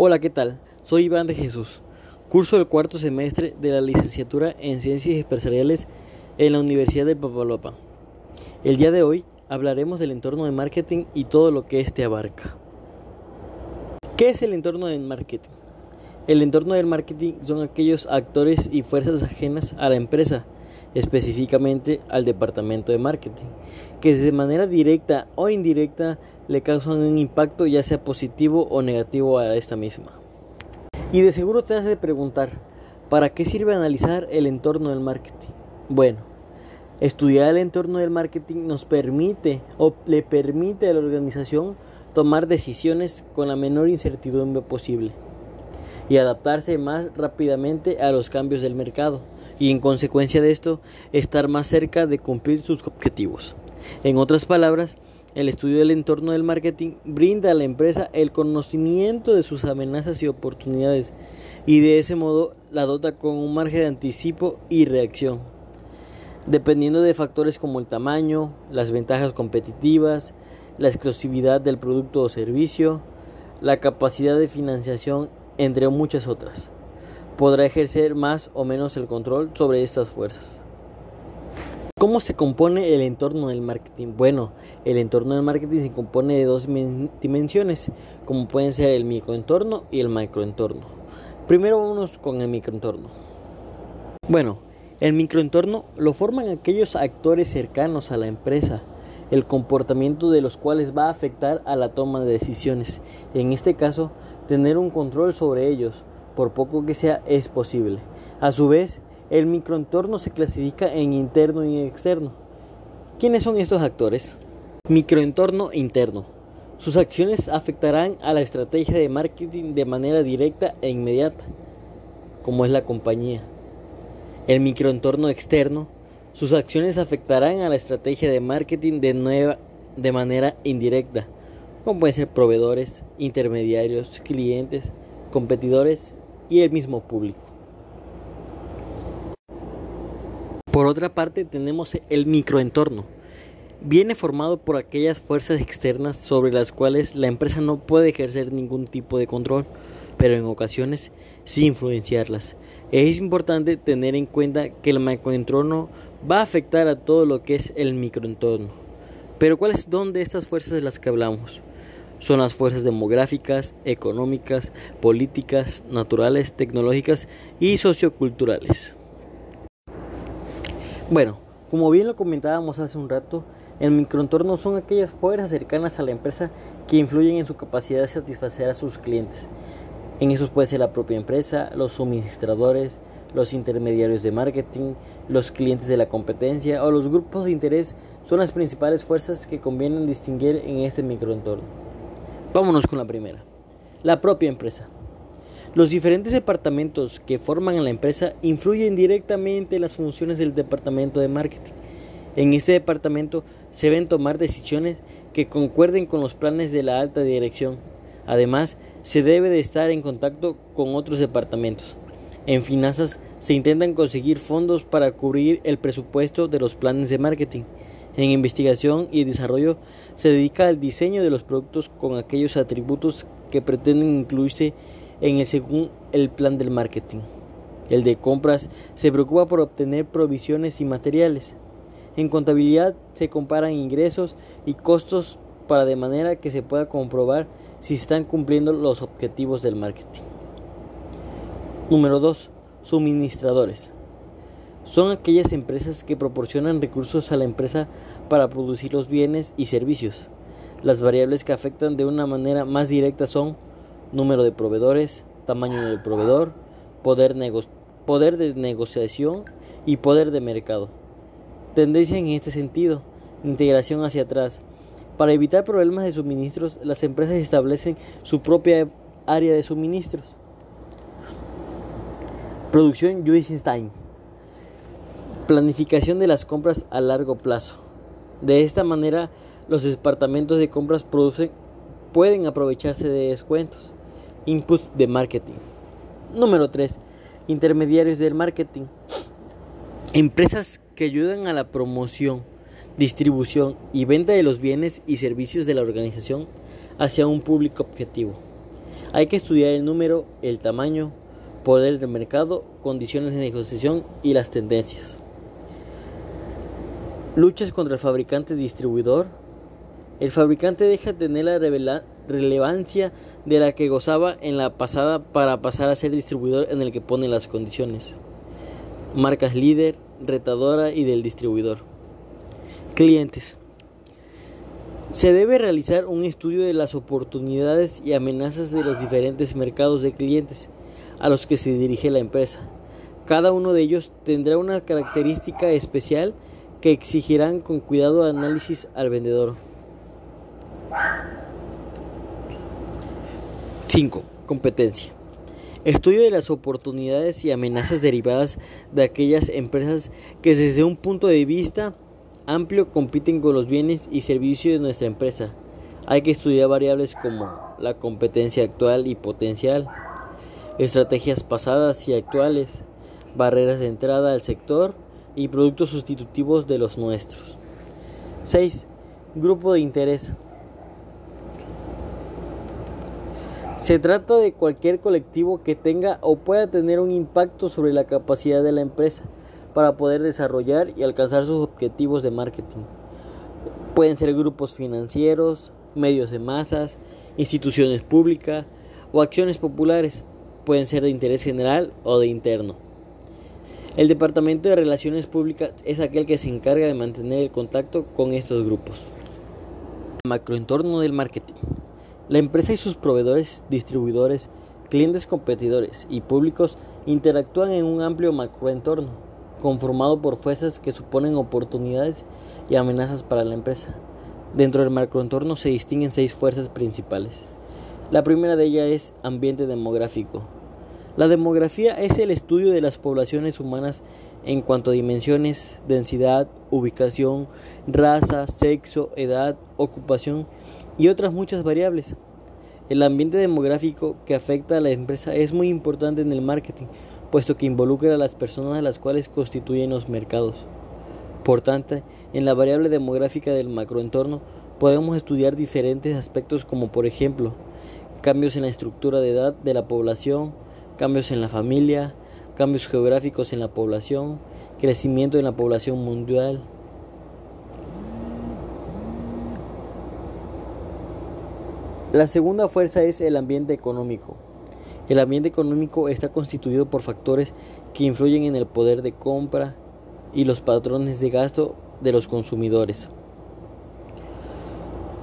Hola, ¿qué tal? Soy Iván de Jesús. Curso el cuarto semestre de la licenciatura en Ciencias Empresariales en la Universidad de Papalopa. El día de hoy hablaremos del entorno de marketing y todo lo que éste abarca. ¿Qué es el entorno del marketing? El entorno del marketing son aquellos actores y fuerzas ajenas a la empresa, específicamente al departamento de marketing, que de manera directa o indirecta le causan un impacto ya sea positivo o negativo a esta misma. Y de seguro te hace preguntar, ¿para qué sirve analizar el entorno del marketing? Bueno, estudiar el entorno del marketing nos permite o le permite a la organización tomar decisiones con la menor incertidumbre posible y adaptarse más rápidamente a los cambios del mercado y en consecuencia de esto estar más cerca de cumplir sus objetivos. En otras palabras, el estudio del entorno del marketing brinda a la empresa el conocimiento de sus amenazas y oportunidades y de ese modo la dota con un margen de anticipo y reacción. Dependiendo de factores como el tamaño, las ventajas competitivas, la exclusividad del producto o servicio, la capacidad de financiación, entre muchas otras, podrá ejercer más o menos el control sobre estas fuerzas. ¿Cómo se compone el entorno del marketing? Bueno, el entorno del marketing se compone de dos dimensiones, como pueden ser el microentorno y el macroentorno. Primero vámonos con el microentorno. Bueno, el microentorno lo forman aquellos actores cercanos a la empresa, el comportamiento de los cuales va a afectar a la toma de decisiones. En este caso, tener un control sobre ellos, por poco que sea, es posible. A su vez, el microentorno se clasifica en interno y externo. ¿Quiénes son estos actores? Microentorno interno. Sus acciones afectarán a la estrategia de marketing de manera directa e inmediata, como es la compañía. El microentorno externo. Sus acciones afectarán a la estrategia de marketing de, nueva, de manera indirecta, como pueden ser proveedores, intermediarios, clientes, competidores y el mismo público. Por otra parte tenemos el microentorno. Viene formado por aquellas fuerzas externas sobre las cuales la empresa no puede ejercer ningún tipo de control, pero en ocasiones sí influenciarlas. Es importante tener en cuenta que el macroentorno va a afectar a todo lo que es el microentorno. Pero ¿cuáles son de estas fuerzas de las que hablamos? Son las fuerzas demográficas, económicas, políticas, naturales, tecnológicas y socioculturales. Bueno, como bien lo comentábamos hace un rato, el microentorno son aquellas fuerzas cercanas a la empresa que influyen en su capacidad de satisfacer a sus clientes. En esos puede ser la propia empresa, los suministradores, los intermediarios de marketing, los clientes de la competencia o los grupos de interés son las principales fuerzas que convienen distinguir en este microentorno. Vámonos con la primera, la propia empresa. Los diferentes departamentos que forman a la empresa influyen directamente en las funciones del departamento de marketing. En este departamento se deben tomar decisiones que concuerden con los planes de la alta dirección. Además, se debe de estar en contacto con otros departamentos. En finanzas se intentan conseguir fondos para cubrir el presupuesto de los planes de marketing. En investigación y desarrollo se dedica al diseño de los productos con aquellos atributos que pretenden incluirse en el según el plan del marketing. El de compras se preocupa por obtener provisiones y materiales. En contabilidad se comparan ingresos y costos para de manera que se pueda comprobar si están cumpliendo los objetivos del marketing. Número 2. Suministradores. Son aquellas empresas que proporcionan recursos a la empresa para producir los bienes y servicios. Las variables que afectan de una manera más directa son número de proveedores, tamaño del proveedor, poder, poder de negociación y poder de mercado. Tendencia en este sentido, integración hacia atrás. Para evitar problemas de suministros, las empresas establecen su propia área de suministros. Producción Time. Planificación de las compras a largo plazo. De esta manera, los departamentos de compras producen, pueden aprovecharse de descuentos. Inputs de marketing. Número 3. Intermediarios del marketing. Empresas que ayudan a la promoción, distribución y venta de los bienes y servicios de la organización hacia un público objetivo. Hay que estudiar el número, el tamaño, poder del mercado, condiciones de negociación y las tendencias. Luchas contra el fabricante distribuidor. El fabricante deja de tener la relevancia de la que gozaba en la pasada para pasar a ser distribuidor en el que pone las condiciones. Marcas líder, retadora y del distribuidor. Clientes. Se debe realizar un estudio de las oportunidades y amenazas de los diferentes mercados de clientes a los que se dirige la empresa. Cada uno de ellos tendrá una característica especial que exigirán con cuidado análisis al vendedor. 5. Competencia. Estudio de las oportunidades y amenazas derivadas de aquellas empresas que desde un punto de vista amplio compiten con los bienes y servicios de nuestra empresa. Hay que estudiar variables como la competencia actual y potencial, estrategias pasadas y actuales, barreras de entrada al sector y productos sustitutivos de los nuestros. 6. Grupo de interés. Se trata de cualquier colectivo que tenga o pueda tener un impacto sobre la capacidad de la empresa para poder desarrollar y alcanzar sus objetivos de marketing. Pueden ser grupos financieros, medios de masas, instituciones públicas o acciones populares. Pueden ser de interés general o de interno. El Departamento de Relaciones Públicas es aquel que se encarga de mantener el contacto con estos grupos. Macroentorno del marketing. La empresa y sus proveedores, distribuidores, clientes competidores y públicos interactúan en un amplio macroentorno, conformado por fuerzas que suponen oportunidades y amenazas para la empresa. Dentro del macroentorno se distinguen seis fuerzas principales. La primera de ellas es ambiente demográfico. La demografía es el estudio de las poblaciones humanas en cuanto a dimensiones, densidad, ubicación, raza, sexo, edad, ocupación y otras muchas variables. El ambiente demográfico que afecta a la empresa es muy importante en el marketing, puesto que involucra a las personas a las cuales constituyen los mercados. Por tanto, en la variable demográfica del macroentorno podemos estudiar diferentes aspectos como por ejemplo cambios en la estructura de edad de la población, cambios en la familia, cambios geográficos en la población, crecimiento en la población mundial, La segunda fuerza es el ambiente económico. El ambiente económico está constituido por factores que influyen en el poder de compra y los patrones de gasto de los consumidores.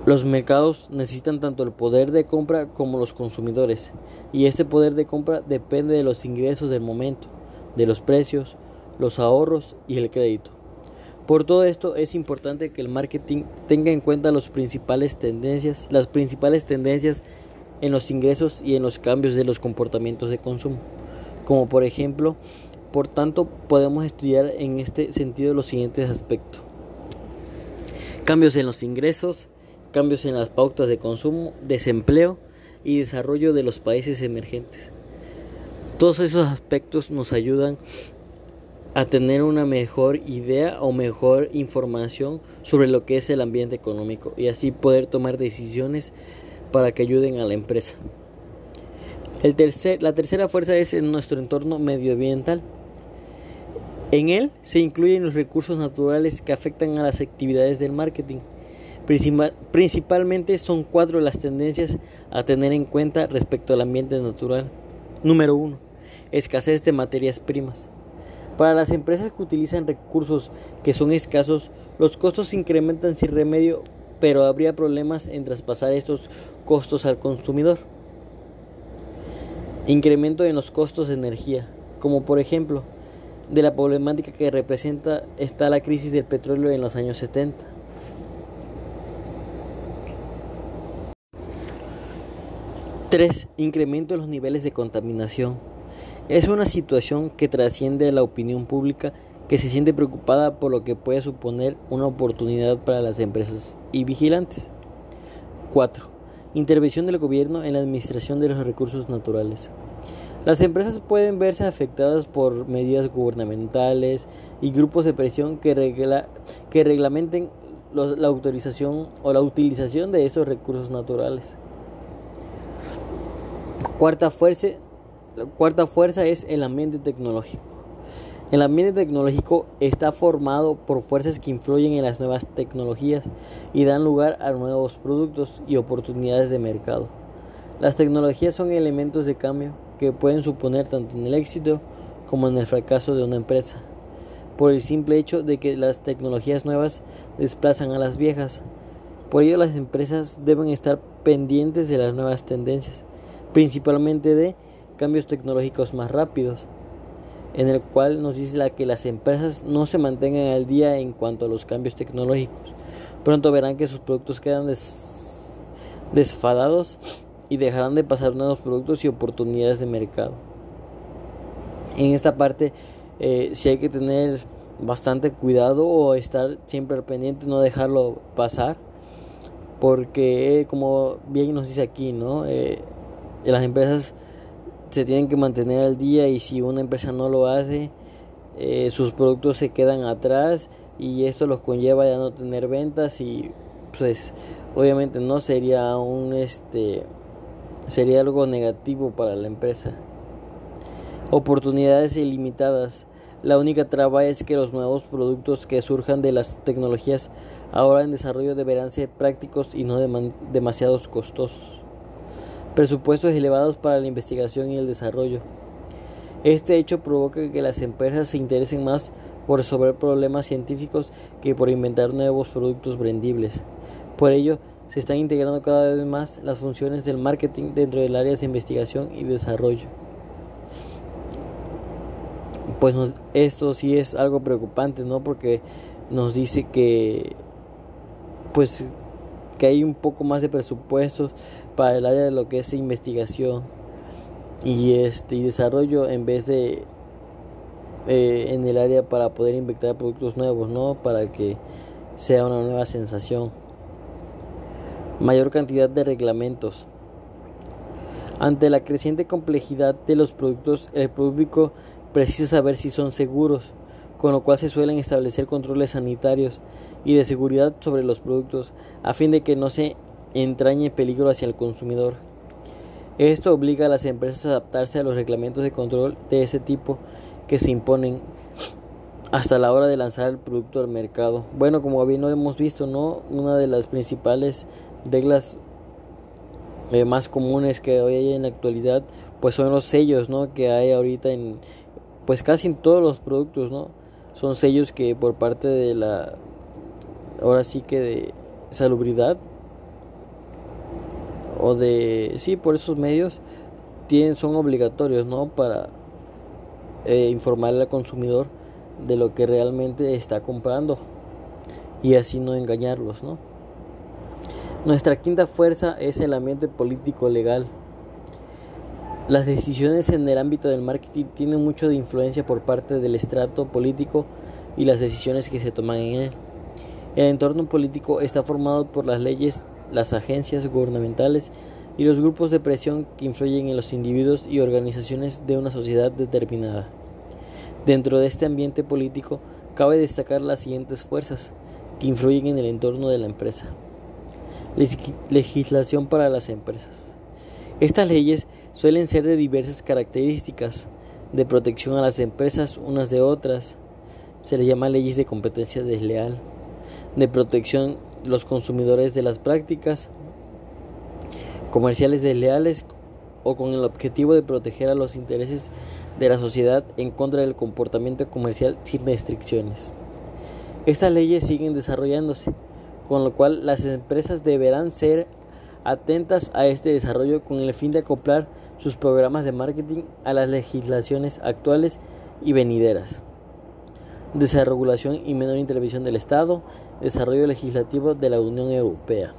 Los mercados necesitan tanto el poder de compra como los consumidores, y este poder de compra depende de los ingresos del momento, de los precios, los ahorros y el crédito. Por todo esto es importante que el marketing tenga en cuenta las principales tendencias, las principales tendencias en los ingresos y en los cambios de los comportamientos de consumo. Como por ejemplo, por tanto, podemos estudiar en este sentido los siguientes aspectos. Cambios en los ingresos, cambios en las pautas de consumo, desempleo y desarrollo de los países emergentes. Todos esos aspectos nos ayudan a tener una mejor idea o mejor información sobre lo que es el ambiente económico y así poder tomar decisiones para que ayuden a la empresa. El la tercera fuerza es en nuestro entorno medioambiental. En él se incluyen los recursos naturales que afectan a las actividades del marketing. Principalmente son cuatro las tendencias a tener en cuenta respecto al ambiente natural. Número uno, escasez de materias primas. Para las empresas que utilizan recursos que son escasos, los costos se incrementan sin remedio, pero habría problemas en traspasar estos costos al consumidor. Incremento en los costos de energía, como por ejemplo, de la problemática que representa está la crisis del petróleo en los años 70. Tres, Incremento en los niveles de contaminación. Es una situación que trasciende la opinión pública que se siente preocupada por lo que puede suponer una oportunidad para las empresas y vigilantes. 4. Intervención del gobierno en la administración de los recursos naturales. Las empresas pueden verse afectadas por medidas gubernamentales y grupos de presión que, que reglamenten la autorización o la utilización de estos recursos naturales. Cuarta fuerza, la cuarta fuerza es el ambiente tecnológico. El ambiente tecnológico está formado por fuerzas que influyen en las nuevas tecnologías y dan lugar a nuevos productos y oportunidades de mercado. Las tecnologías son elementos de cambio que pueden suponer tanto en el éxito como en el fracaso de una empresa, por el simple hecho de que las tecnologías nuevas desplazan a las viejas. Por ello las empresas deben estar pendientes de las nuevas tendencias principalmente de cambios tecnológicos más rápidos, en el cual nos dice la que las empresas no se mantengan al día en cuanto a los cambios tecnológicos. Pronto verán que sus productos quedan desfadados y dejarán de pasar nuevos productos y oportunidades de mercado. En esta parte eh, si hay que tener bastante cuidado o estar siempre pendiente, no dejarlo pasar, porque como bien nos dice aquí, ¿no? Eh, las empresas se tienen que mantener al día y si una empresa no lo hace, eh, sus productos se quedan atrás y esto los conlleva a no tener ventas y pues obviamente no sería un este sería algo negativo para la empresa. Oportunidades ilimitadas. La única traba es que los nuevos productos que surjan de las tecnologías ahora en desarrollo deberán ser prácticos y no demasiados costosos presupuestos elevados para la investigación y el desarrollo. Este hecho provoca que las empresas se interesen más por resolver problemas científicos que por inventar nuevos productos vendibles. Por ello, se están integrando cada vez más las funciones del marketing dentro del área de investigación y desarrollo. Pues esto sí es algo preocupante, ¿no? Porque nos dice que pues que hay un poco más de presupuestos para el área de lo que es investigación y este y desarrollo en vez de eh, en el área para poder inventar productos nuevos no para que sea una nueva sensación. Mayor cantidad de reglamentos. Ante la creciente complejidad de los productos el público precisa saber si son seguros con lo cual se suelen establecer controles sanitarios y de seguridad sobre los productos a fin de que no se entrañe peligro hacia el consumidor. Esto obliga a las empresas a adaptarse a los reglamentos de control de ese tipo que se imponen hasta la hora de lanzar el producto al mercado. Bueno, como bien hemos visto, ¿no? Una de las principales reglas eh, más comunes que hoy hay en la actualidad, pues son los sellos, ¿no? Que hay ahorita en, pues casi en todos los productos, ¿no? Son sellos que por parte de la, ahora sí que de salubridad, o de sí por esos medios tienen son obligatorios no para eh, informarle al consumidor de lo que realmente está comprando y así no engañarlos no nuestra quinta fuerza es el ambiente político legal. Las decisiones en el ámbito del marketing tienen mucho de influencia por parte del estrato político y las decisiones que se toman en él. El entorno político está formado por las leyes las agencias gubernamentales y los grupos de presión que influyen en los individuos y organizaciones de una sociedad determinada. Dentro de este ambiente político cabe destacar las siguientes fuerzas que influyen en el entorno de la empresa. Legislación para las empresas. Estas leyes suelen ser de diversas características, de protección a las empresas unas de otras. Se le llama leyes de competencia desleal, de protección los consumidores de las prácticas comerciales desleales o con el objetivo de proteger a los intereses de la sociedad en contra del comportamiento comercial sin restricciones. Estas leyes siguen desarrollándose, con lo cual las empresas deberán ser atentas a este desarrollo con el fin de acoplar sus programas de marketing a las legislaciones actuales y venideras desregulación y menor intervención del Estado, desarrollo legislativo de la Unión Europea.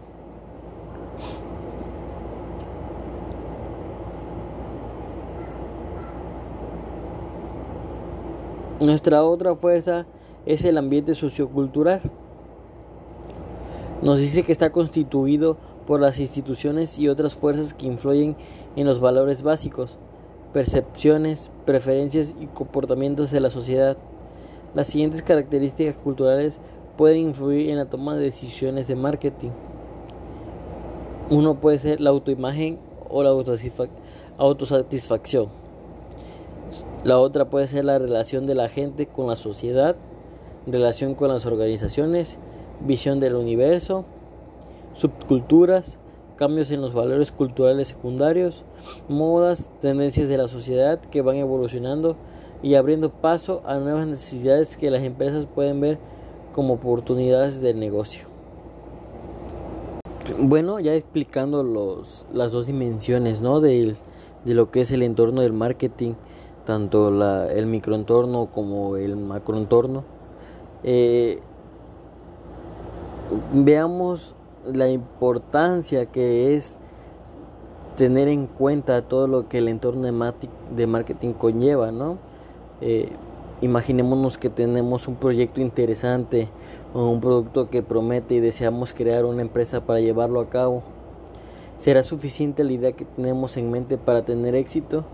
Nuestra otra fuerza es el ambiente sociocultural. Nos dice que está constituido por las instituciones y otras fuerzas que influyen en los valores básicos, percepciones, preferencias y comportamientos de la sociedad. Las siguientes características culturales pueden influir en la toma de decisiones de marketing. Uno puede ser la autoimagen o la autosatisfacción. La otra puede ser la relación de la gente con la sociedad, relación con las organizaciones, visión del universo, subculturas, cambios en los valores culturales secundarios, modas, tendencias de la sociedad que van evolucionando y abriendo paso a nuevas necesidades que las empresas pueden ver como oportunidades de negocio. Bueno, ya explicando los, las dos dimensiones ¿no? de, lo que es el entorno del marketing, tanto la, el microentorno como el macroentorno, eh, veamos la importancia que es tener en cuenta todo lo que el entorno de marketing conlleva, ¿no? Eh, imaginémonos que tenemos un proyecto interesante o un producto que promete y deseamos crear una empresa para llevarlo a cabo. ¿Será suficiente la idea que tenemos en mente para tener éxito?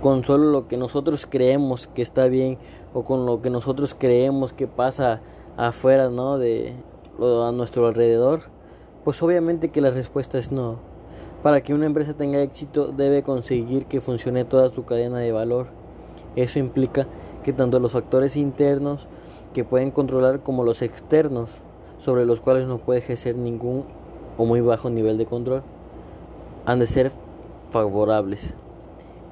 Con solo lo que nosotros creemos que está bien o con lo que nosotros creemos que pasa afuera, ¿no? De, a nuestro alrededor? Pues obviamente que la respuesta es no. Para que una empresa tenga éxito debe conseguir que funcione toda su cadena de valor. Eso implica que tanto los factores internos que pueden controlar como los externos sobre los cuales no puede ejercer ningún o muy bajo nivel de control han de ser favorables.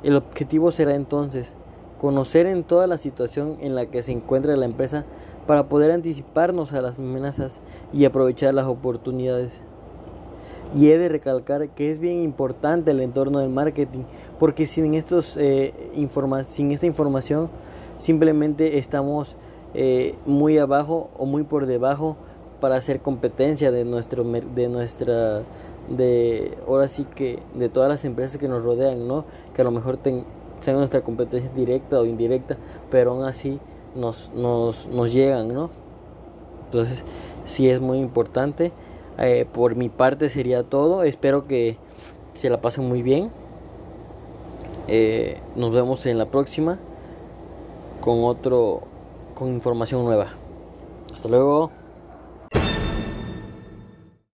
El objetivo será entonces conocer en toda la situación en la que se encuentra la empresa para poder anticiparnos a las amenazas y aprovechar las oportunidades. Y he de recalcar que es bien importante el entorno del marketing, porque sin, estos, eh, sin esta información simplemente estamos eh, muy abajo o muy por debajo para hacer competencia de nuestro de nuestra de ahora sí que de todas las empresas que nos rodean no que a lo mejor sean nuestra competencia directa o indirecta pero aún así nos, nos, nos llegan, ¿no? Entonces, sí es muy importante. Eh, por mi parte sería todo. Espero que se la pasen muy bien. Eh, nos vemos en la próxima con otro con información nueva. Hasta luego.